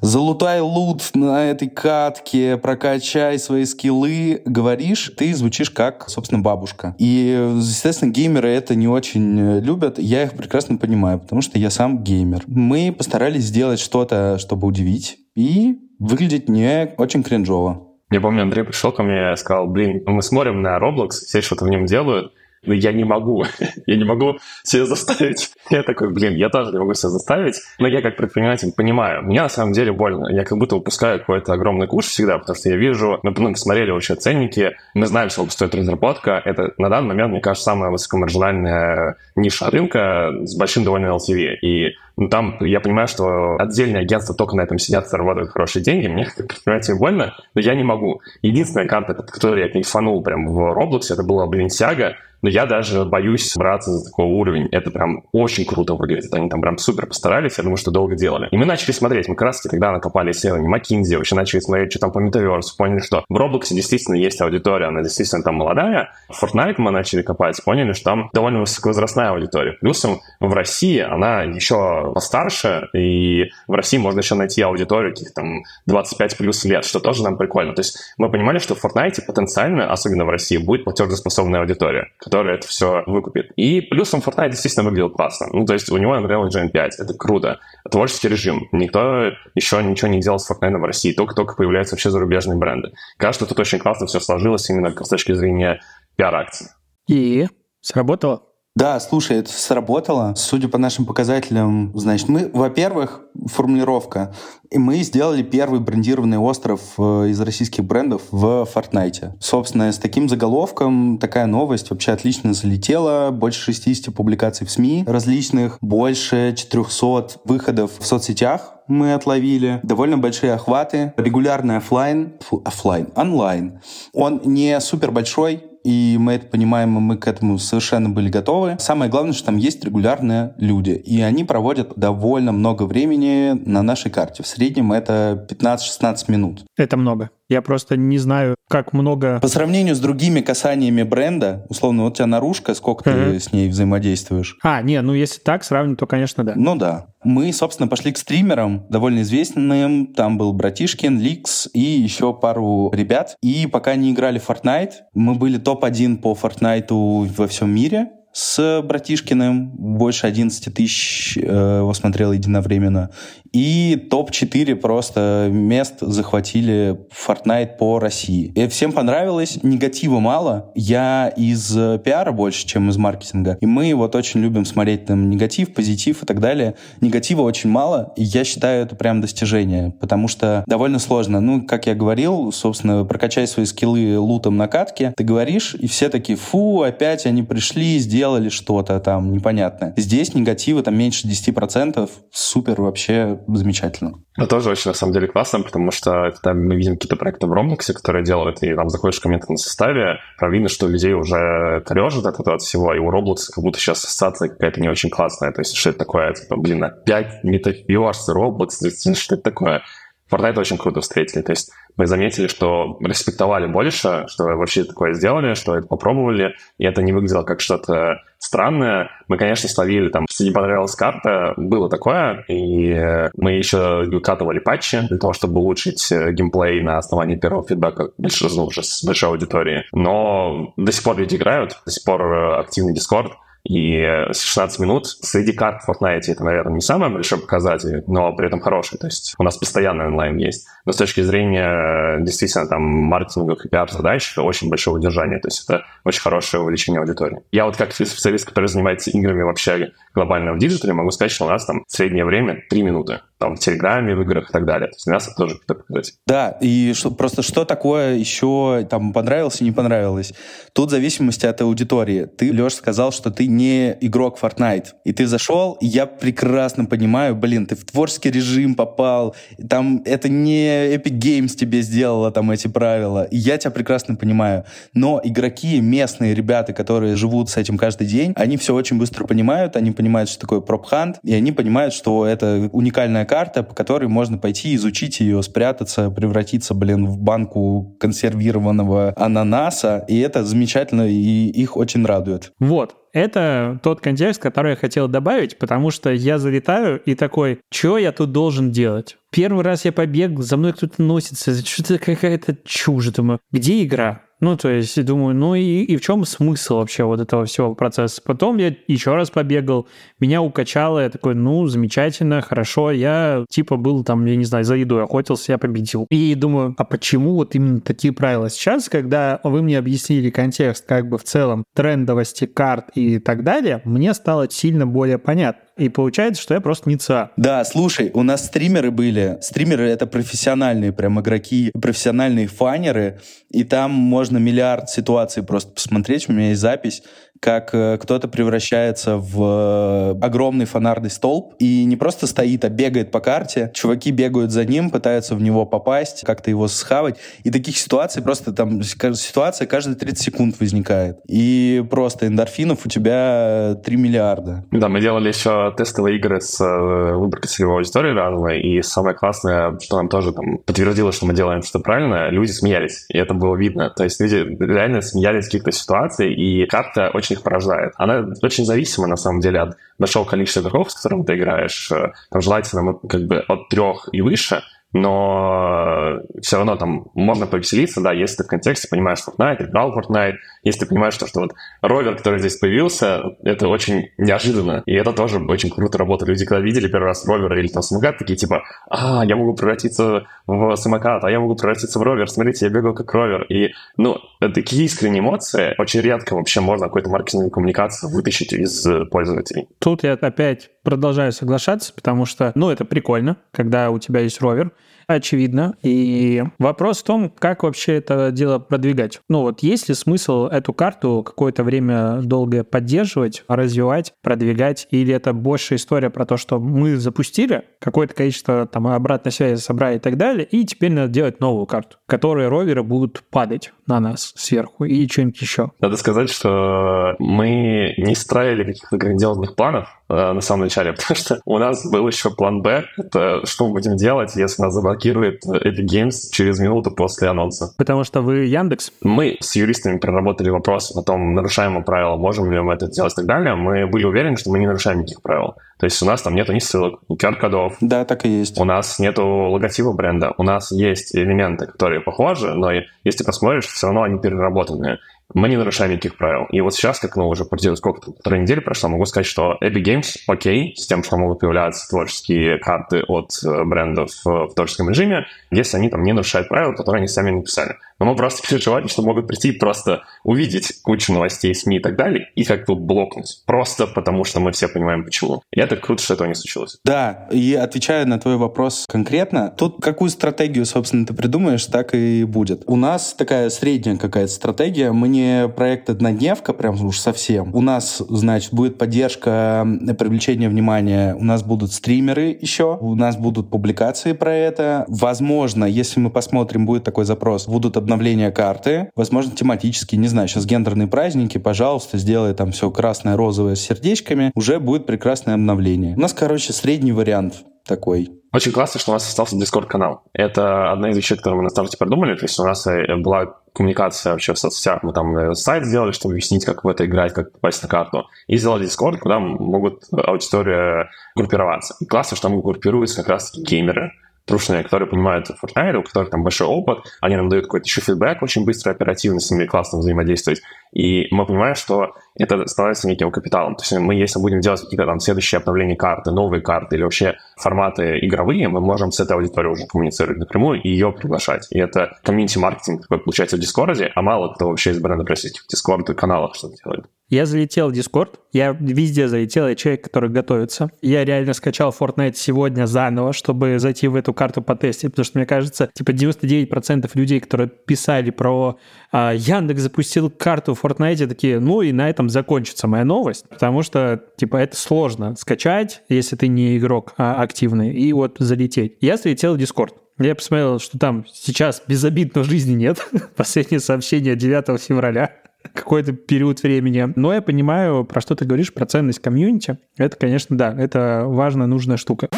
залутай лут на этой катке, прокачай свои скиллы, говоришь, ты звучишь как, собственно, бабушка. И, естественно, геймеры это не очень любят. Я их прекрасно понимаю, потому что я сам геймер. Мы постарались сделать что-то, чтобы удивить, и выглядеть не очень кринжово. Я помню, Андрей пришел ко мне и сказал, блин, мы смотрим на Roblox, все что-то в нем делают, я не могу. я не могу себя заставить. Я такой, блин, я тоже не могу себя заставить. Но я как предприниматель понимаю, мне на самом деле больно. Я как будто выпускаю какой-то огромный куш всегда, потому что я вижу, мы ну, посмотрели вообще ценники, мы знаем, сколько стоит разработка. Это на данный момент, мне кажется, самая высокомаржинальная ниша рынка с большим довольно LTV. И ну, там я понимаю, что отдельные агентства только на этом сидят, зарабатывают хорошие деньги. Мне как предприниматель больно, но я не могу. Единственная карта, которую я кайфанул прям в Roblox, это была Balenciaga, но я даже боюсь браться за такой уровень. Это прям очень круто выглядит. Они там прям супер постарались, я думаю, что долго делали. И мы начали смотреть. Мы как тогда накопали исследования McKinsey, вообще начали смотреть, что там по Metaverse, поняли, что в Roblox действительно есть аудитория, она действительно там молодая. В Fortnite мы начали копать, поняли, что там довольно высоковозрастная аудитория. Плюсом в России она еще постарше, и в России можно еще найти аудиторию каких там 25 плюс лет, что тоже нам прикольно. То есть мы понимали, что в Fortnite потенциально, особенно в России, будет платежеспособная аудитория, которая это все выкупит. И плюсом Fortnite действительно выглядел классно. Ну, то есть у него Unreal Engine 5, это круто. Творческий режим. Никто еще ничего не делал с Fortnite в России, только-только появляются вообще зарубежные бренды. Кажется, тут очень классно все сложилось именно с точки зрения пиар-акции. И сработало? Да, слушай, это сработало. Судя по нашим показателям, значит, мы, во-первых, формулировка. И мы сделали первый брендированный остров э, из российских брендов в Fortnite. Собственно, с таким заголовком такая новость вообще отлично залетела. Больше 60 публикаций в СМИ различных, больше 400 выходов в соцсетях мы отловили, довольно большие охваты, регулярный офлайн, офлайн, онлайн. Он не супер большой, и мы это понимаем, и мы к этому совершенно были готовы. Самое главное, что там есть регулярные люди, и они проводят довольно много времени на нашей карте. В среднем это 15-16 минут. Это много. Я просто не знаю, как много... По сравнению с другими касаниями бренда, условно, вот у тебя наружка, сколько uh-huh. ты с ней взаимодействуешь? А, не, ну если так сравнивать, то, конечно, да. Ну да. Мы, собственно, пошли к стримерам, довольно известным. Там был Братишкин, Ликс и еще пару ребят. И пока не играли в Fortnite, мы были топ-1 по Fortnite во всем мире с Братишкиным, больше 11 тысяч э, его смотрел единовременно. И топ-4 просто мест захватили Fortnite по России. И всем понравилось, негатива мало. Я из пиара больше, чем из маркетинга. И мы вот очень любим смотреть там негатив, позитив и так далее. Негатива очень мало, и я считаю это прям достижение, потому что довольно сложно. Ну, как я говорил, собственно, прокачай свои скиллы лутом на катке, ты говоришь, и все такие, фу, опять они пришли, сделали что-то там непонятное. Здесь негатива там меньше 10%, супер вообще замечательно. Это тоже очень, на самом деле, классно, потому что когда мы видим какие-то проекты в Ромниксе, которые делают, и там заходишь в комменты на составе, прям видно, что людей уже корежит от этого от всего, и у Roblox как будто сейчас ассоциация какая-то не очень классная. То есть, что это такое? Типа, блин, опять метафиорс, Roblox, что это такое? Fortnite очень круто встретили. То есть мы заметили, что респектовали больше, что вообще такое сделали, что это попробовали, и это не выглядело как что-то странное. Мы, конечно, словили там, если не понравилась карта, было такое, и мы еще выкатывали патчи для того, чтобы улучшить э, геймплей на основании первого фидбэка больше, ну, уже с большой аудиторией. Но до сих пор люди играют, до сих пор э, активный Discord, и 16 минут среди карт в Fortnite это, наверное, не самый большой показатель, но при этом хороший. То есть у нас постоянно онлайн есть. Но с точки зрения действительно там маркетинговых и пиар-задач очень большое удержание. То есть это очень хорошее увеличение аудитории. Я вот как специалист, который занимается играми вообще глобально в диджитале, могу сказать, что у нас там среднее время 3 минуты там, в Телеграме, в играх и так далее. То есть это тоже какой-то показатель. Да, и что, просто что такое еще там понравилось и не понравилось? Тут в зависимости от аудитории. Ты, Леш, сказал, что ты не игрок Fortnite. И ты зашел, и я прекрасно понимаю, блин, ты в творческий режим попал, там это не Epic Games тебе сделала там эти правила. И я тебя прекрасно понимаю. Но игроки, местные ребята, которые живут с этим каждый день, они все очень быстро понимают, они понимают, что такое prop hunt, и они понимают, что это уникальная карта, по которой можно пойти изучить ее, спрятаться, превратиться, блин, в банку консервированного ананаса, и это замечательно, и их очень радует. Вот, это тот контекст, который я хотел добавить, потому что я залетаю и такой, что я тут должен делать? Первый раз я побег, за мной кто-то носится, что-то какая-то чушь. Думаю, где игра? Ну, то есть, думаю, ну и, и в чем смысл вообще вот этого всего процесса? Потом я еще раз побегал, меня укачало, я такой, ну, замечательно, хорошо, я типа был там, я не знаю, за едой охотился, я победил. И думаю, а почему вот именно такие правила? Сейчас, когда вы мне объяснили контекст как бы в целом трендовости карт и так далее, мне стало сильно более понятно. И получается, что я просто не ЦА. Да, слушай, у нас стримеры были. Стримеры — это профессиональные прям игроки, профессиональные фанеры. И там можно миллиард ситуаций просто посмотреть. У меня есть запись как э, кто-то превращается в э, огромный фонарный столб и не просто стоит, а бегает по карте. Чуваки бегают за ним, пытаются в него попасть, как-то его схавать. И таких ситуаций просто там ситуация каждые 30 секунд возникает. И просто эндорфинов у тебя 3 миллиарда. Да, мы делали еще тестовые игры с э, выборкой целевой аудитории разной, и самое классное, что нам тоже там подтвердило, что мы делаем что-то правильно, люди смеялись, и это было видно. То есть люди реально смеялись в каких-то ситуаций, и карта очень их поражает. Она очень зависима, на самом деле, от большого количества игроков, с которыми ты играешь. Там желательно как бы от трех и выше — но все равно там можно повеселиться, да, если ты в контексте понимаешь Fortnite, играл Fortnite, если ты понимаешь, что, что вот ровер, который здесь появился, это очень неожиданно, и это тоже очень круто работает. Люди, когда видели первый раз ровер или там самокат, такие типа, а, я могу превратиться в самокат, а я могу превратиться в ровер, смотрите, я бегал как ровер. И, ну, такие искренние эмоции очень редко вообще можно какую-то маркетинговую коммуникацию вытащить из пользователей. Тут я опять продолжаю соглашаться, потому что, ну, это прикольно, когда у тебя есть ровер, очевидно. И вопрос в том, как вообще это дело продвигать. Ну вот есть ли смысл эту карту какое-то время долгое поддерживать, развивать, продвигать, или это больше история про то, что мы запустили какое-то количество там обратной связи собрали и так далее, и теперь надо делать новую карту, которые роверы будут падать на нас сверху и что-нибудь еще. Надо сказать, что мы не строили каких-то грандиозных планов, на самом начале, потому что у нас был еще план Б, это что мы будем делать, если нас заблокирует Epic Games через минуту после анонса. Потому что вы Яндекс? Мы с юристами проработали вопрос о том, нарушаем мы правила, можем ли мы это сделать и так далее. Мы были уверены, что мы не нарушаем никаких правил. То есть у нас там нету ни ссылок, ни QR-кодов. Да, так и есть. У нас нету логотипа бренда. У нас есть элементы, которые похожи, но если посмотришь, все равно они переработанные мы не нарушаем никаких правил. И вот сейчас, как ну, уже сколько-то, полторы недели прошло, могу сказать, что Epic Games окей с тем, что могут появляться творческие карты от э, брендов в творческом режиме, если они там не нарушают правила, которые они сами написали. Но мы просто переживали, что могут прийти и просто увидеть кучу новостей, СМИ и так далее, и как-то блокнуть. Просто потому, что мы все понимаем, почему. И это круто, что этого не случилось. Да, и отвечая на твой вопрос конкретно, тут какую стратегию, собственно, ты придумаешь, так и будет. У нас такая средняя какая-то стратегия. Мы не проект однодневка, прям уж совсем. У нас, значит, будет поддержка привлечения внимания. У нас будут стримеры еще. У нас будут публикации про это. Возможно, если мы посмотрим, будет такой запрос, будут обновления карты, возможно, тематические, не знаю, сейчас гендерные праздники, пожалуйста, сделай там все красное, розовое с сердечками, уже будет прекрасное обновление. У нас, короче, средний вариант такой. Очень классно, что у нас остался Discord-канал. Это одна из вещей, которые мы на старте придумали. То есть у нас э, была коммуникация вообще в соцсетях. Мы там э, сайт сделали, чтобы объяснить, как в это играть, как попасть на карту. И сделали Discord, куда могут аудитория группироваться. И классно, что там группируются как раз геймеры, трушные, которые понимают Fortnite, у которых там большой опыт, они нам дают какой-то еще фидбэк очень быстро, оперативно с ними классно взаимодействовать. И мы понимаем, что это становится неким капиталом. То есть мы, если будем делать какие-то там следующие обновления карты, новые карты или вообще форматы игровые, мы можем с этой аудиторией уже коммуницировать напрямую и ее приглашать. И это комьюнити-маркетинг такой получается в Дискорде, а мало кто вообще из брендов прям в Дискорд каналах что-то делает. Я залетел в Discord, я везде залетел, я человек, который готовится. Я реально скачал Fortnite сегодня заново, чтобы зайти в эту карту потестить, потому что, мне кажется, типа 99% людей, которые писали про а, Яндекс запустил карту Fortnite, такие, ну и на этом закончится моя новость, потому что, типа, это сложно скачать, если ты не игрок а активный, и вот залететь. Я залетел в Discord. Я посмотрел, что там сейчас безобидно жизни нет. Последнее сообщение 9 февраля какой-то период времени. Но я понимаю, про что ты говоришь, про ценность комьюнити. Это, конечно, да, это важная, нужная штука.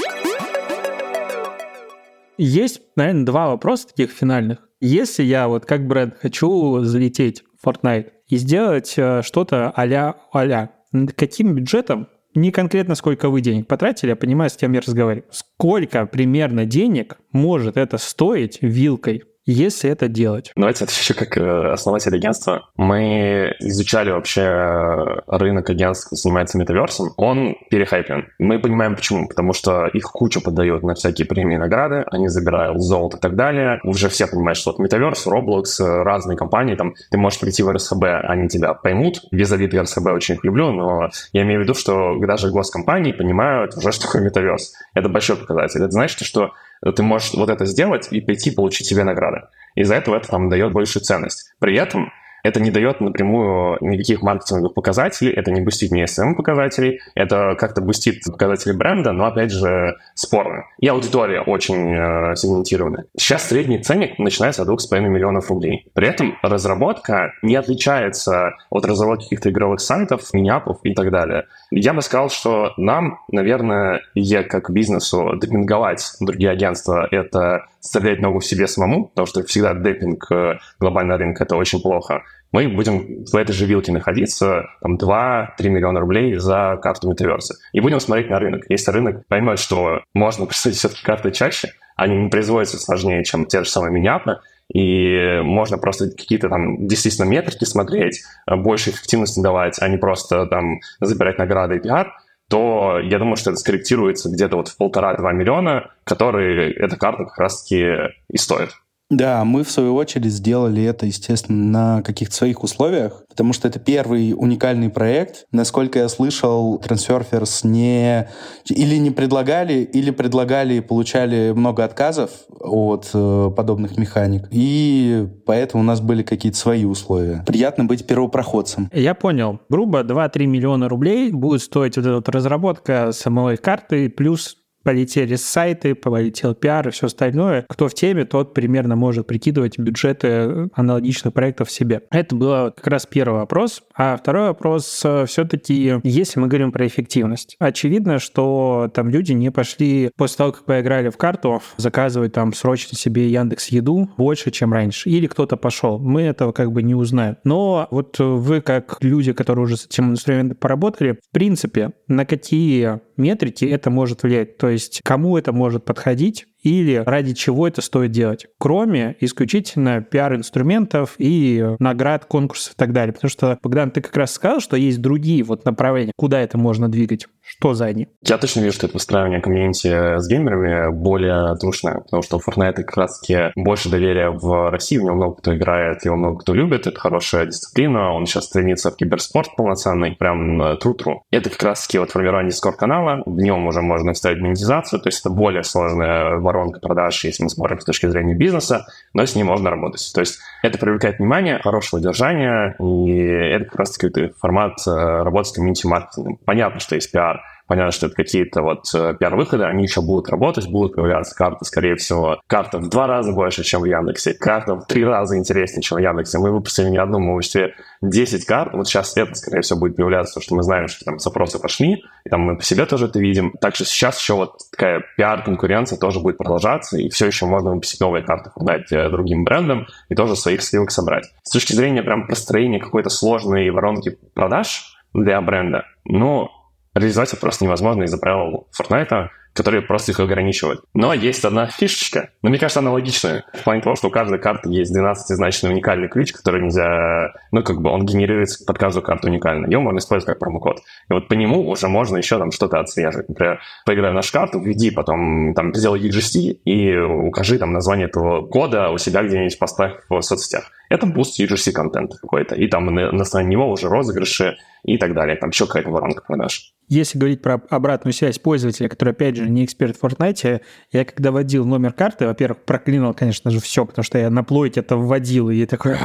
Есть, наверное, два вопроса таких финальных. Если я вот как бренд хочу залететь в Fortnite и сделать э, что-то а-ля, а каким бюджетом не конкретно сколько вы денег потратили, я понимаю, с кем я разговариваю. Сколько примерно денег может это стоить вилкой если это делать? Давайте еще как э, основатель агентства. Мы изучали вообще э, рынок агентств, занимается метаверсом. Он перехайплен. Мы понимаем почему. Потому что их кучу подают на всякие премии и награды, они забирают золото и так далее. Уже все понимают, что вот метаверс, Roblox, э, разные компании, там ты можешь прийти в РСХБ, они тебя поймут. Визави РСХБ очень их люблю, но я имею в виду, что даже госкомпании понимают уже, что такое метаверс. Это большой показатель. Это значит, что ты можешь вот это сделать и прийти получить себе награды. Из-за этого это там дает большую ценность. При этом это не дает напрямую никаких маркетинговых показателей, это не бустит ни SMM показателей, это как-то бустит показатели бренда, но, опять же, спорно. И аудитория очень э, сегментированная. Сейчас средний ценник начинается от 2,5 миллионов рублей. При этом разработка не отличается от разработки каких-то игровых сайтов, миниапов и так далее. Я бы сказал, что нам, наверное, я как бизнесу демпинговать другие агентства — это стрелять ногу себе самому, потому что всегда демпинг э, глобального рынка — это очень плохо. Мы будем в этой же вилке находиться, там, 2-3 миллиона рублей за карту метаверса. И будем смотреть на рынок. Если рынок поймет, что можно представить все-таки карты чаще, они не производятся сложнее, чем те же самые миниапы, и можно просто какие-то там действительно метрики смотреть, э, больше эффективности давать, а не просто там забирать награды и пиар, то я думаю, что это скорректируется где-то вот в полтора-два миллиона, которые эта карта как раз-таки и стоит. Да, мы в свою очередь сделали это, естественно, на каких-то своих условиях, потому что это первый уникальный проект. Насколько я слышал, Transsurfers не или не предлагали, или предлагали и получали много отказов от э, подобных механик. И поэтому у нас были какие-то свои условия. Приятно быть первопроходцем. Я понял. Грубо 2-3 миллиона рублей будет стоить вот эта разработка самой карты плюс полетели сайты, полетел пиар и все остальное. Кто в теме, тот примерно может прикидывать бюджеты аналогичных проектов себе. Это был как раз первый вопрос. А второй вопрос э, все-таки, если мы говорим про эффективность. Очевидно, что там люди не пошли после того, как поиграли в карту, заказывать там срочно себе Яндекс Еду больше, чем раньше. Или кто-то пошел. Мы этого как бы не узнаем. Но вот вы, как люди, которые уже с этим инструментом поработали, в принципе, на какие метрики это может влиять? То есть кому это может подходить? или ради чего это стоит делать, кроме исключительно пиар-инструментов и наград, конкурсов и так далее. Потому что, Богдан, ты как раз сказал, что есть другие вот направления, куда это можно двигать. Что за они? Я точно вижу, что это выстраивание комьюнити с геймерами более трушное, потому что у Fortnite как раз-таки больше доверия в России, в него много кто играет, его много кто любит, это хорошая дисциплина, он сейчас стремится в киберспорт полноценный, прям тру-тру. Это как раз-таки вот формирование Discord-канала, в нем уже можно вставить монетизацию, то есть это более сложная воронка продаж, если мы смотрим с точки зрения бизнеса, но с ним можно работать. То есть это привлекает внимание, хорошее удержание, и это как раз-таки формат э, работы с комьюнити-маркетингом. Понятно, что есть пиар, Понятно, что это какие-то вот э, пиар-выходы, они еще будут работать, будут появляться карты, скорее всего. Карта в два раза больше, чем в Яндексе. Карта в три раза интереснее, чем в Яндексе. Мы выпустили не одну, мы выпустили 10 карт. Вот сейчас это, скорее всего, будет появляться, потому что мы знаем, что там запросы пошли, и там мы по себе тоже это видим. Также сейчас еще вот такая пиар-конкуренция тоже будет продолжаться, и все еще можно выпустить новые карты, продать э, другим брендам и тоже своих сливок собрать. С точки зрения прям построения какой-то сложной воронки продаж для бренда, ну, реализовать это просто невозможно из-за правил Fortnite, которые просто их ограничивают. Но есть одна фишечка, но мне кажется, она логичная. В плане того, что у каждой карты есть 12-значный уникальный ключ, который нельзя... Ну, как бы он генерируется под каждую карту уникально. Его можно использовать как промокод. И вот по нему уже можно еще там что-то отслеживать. Например, поиграй в нашу карту, введи потом, там, сделай UGC и укажи там название этого кода у себя где-нибудь поставь в соцсетях. Это буст UGC контента какой-то. И там на, на основании него уже розыгрыши и так далее. Там еще какая-то воронка продаж. Если говорить про обратную связь пользователя, который, опять же, не эксперт в Fortnite, я когда вводил номер карты, во-первых, проклинал, конечно же, все, потому что я на плойт это вводил, и такой...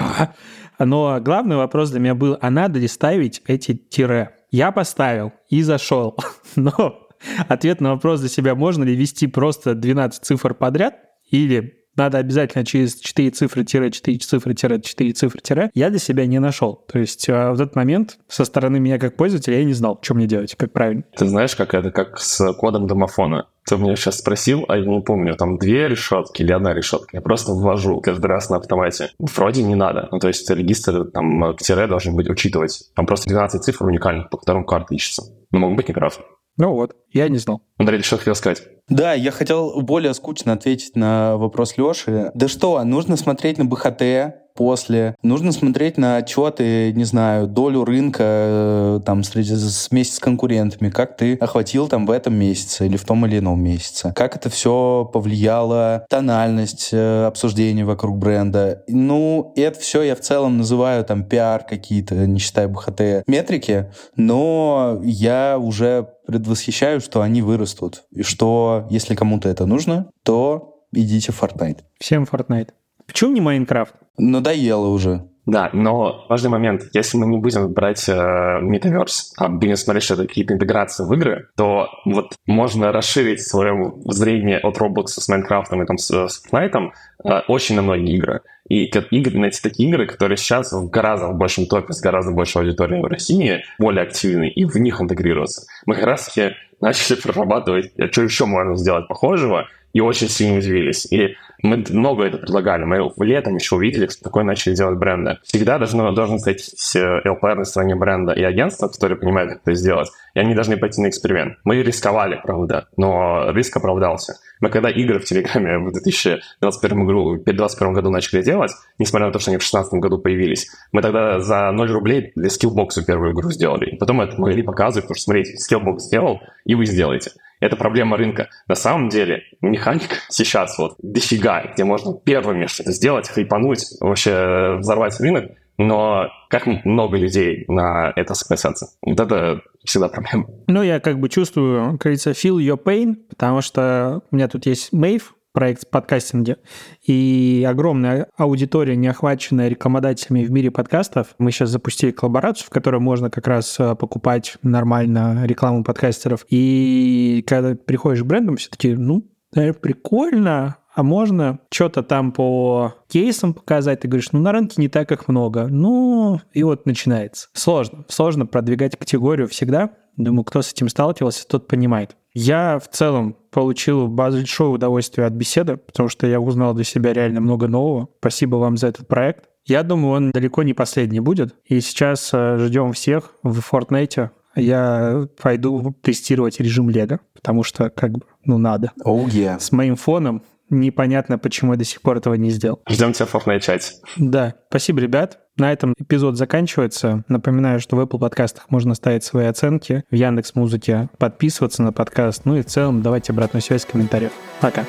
Но главный вопрос для меня был, а надо ли ставить эти тире? Я поставил и зашел. Но ответ на вопрос для себя, можно ли ввести просто 12 цифр подряд или надо обязательно через 4 цифры, тире, 4 цифры, тире, 4 цифры, тире, я для себя не нашел. То есть а, в этот момент со стороны меня как пользователя я не знал, что мне делать, как правильно. Ты знаешь, как это, как с кодом домофона. Ты меня сейчас спросил, а я не помню, там две решетки или одна решетка. Я просто ввожу каждый раз на автомате. Вроде не надо. Ну, то есть регистр там к тире должен быть учитывать. Там просто 12 цифр уникальных, по которым карта ищется. Но могут быть неправ. Ну вот, я не знал. Андрей, что хотел сказать? Да, я хотел более скучно ответить на вопрос Леши. Да что, нужно смотреть на БХТ, после. Нужно смотреть на отчеты, не знаю, долю рынка э, там среди, вместе с конкурентами, как ты охватил там в этом месяце или в том или ином месяце. Как это все повлияло, тональность э, обсуждения вокруг бренда. Ну, это все я в целом называю там пиар какие-то, не считая БХТ, метрики, но я уже предвосхищаю, что они вырастут. И что, если кому-то это нужно, то идите в Fortnite. Всем Fortnite. Почему не Майнкрафт? Надоело уже. Да, но важный момент. Если мы не будем брать э, Metaverse, а будем смотреть, что это какие-то интеграции в игры, то вот можно расширить свое зрение от Roblox с Майнкрафтом и там с, с Fortnite э, очень на многие игры. И игры, найти такие игры, которые сейчас в гораздо большем топе, с гораздо большей аудиторией в России, более активны, и в них интегрироваться. Мы как раз таки начали прорабатывать, а что еще можно сделать похожего, и очень сильно удивились. И мы много это предлагали. Мы летом еще увидели, такое начали делать бренды. Всегда должно, должен стоять LPR на стороне бренда и агентства, которые понимают, как это сделать, и они должны пойти на эксперимент. Мы рисковали, правда, но риск оправдался. Мы когда игры в Телеграме в 2021 году, в 2021 году начали делать, несмотря на то, что они в 2016 году появились, мы тогда за 0 рублей для скиллбокса первую игру сделали. И потом это могли показывать, потому что, смотрите, скиллбокс сделал, и вы сделаете. Это проблема рынка. На самом деле, механик сейчас вот дофига, где можно первыми что-то сделать, хайпануть, вообще взорвать рынок, но как много людей на это согласятся? Вот это всегда проблема. Ну, я как бы чувствую, как говорится, feel your pain, потому что у меня тут есть Мэйв, проект в подкастинге, и огромная аудитория, не охваченная рекламодателями в мире подкастов. Мы сейчас запустили коллаборацию, в которой можно как раз э, покупать нормально рекламу подкастеров. И когда приходишь к брендам, все-таки, ну, прикольно, а можно что-то там по кейсам показать, ты говоришь, ну, на рынке не так их много. Ну, и вот начинается. Сложно. Сложно продвигать категорию всегда. Думаю, кто с этим сталкивался, тот понимает. Я в целом получил большое удовольствие от беседы, потому что я узнал для себя реально много нового. Спасибо вам за этот проект. Я думаю, он далеко не последний будет. И сейчас э, ждем всех в Fortnite. Я пойду тестировать режим Лего, потому что как бы, ну, надо. Oh, yeah. С моим фоном непонятно, почему я до сих пор этого не сделал. Ждем тебя в Fortnite чате. Да, спасибо, ребят. На этом эпизод заканчивается. Напоминаю, что в Apple подкастах можно ставить свои оценки, в Яндекс Музыке подписываться на подкаст, ну и в целом давайте обратную связь в комментариях. Пока.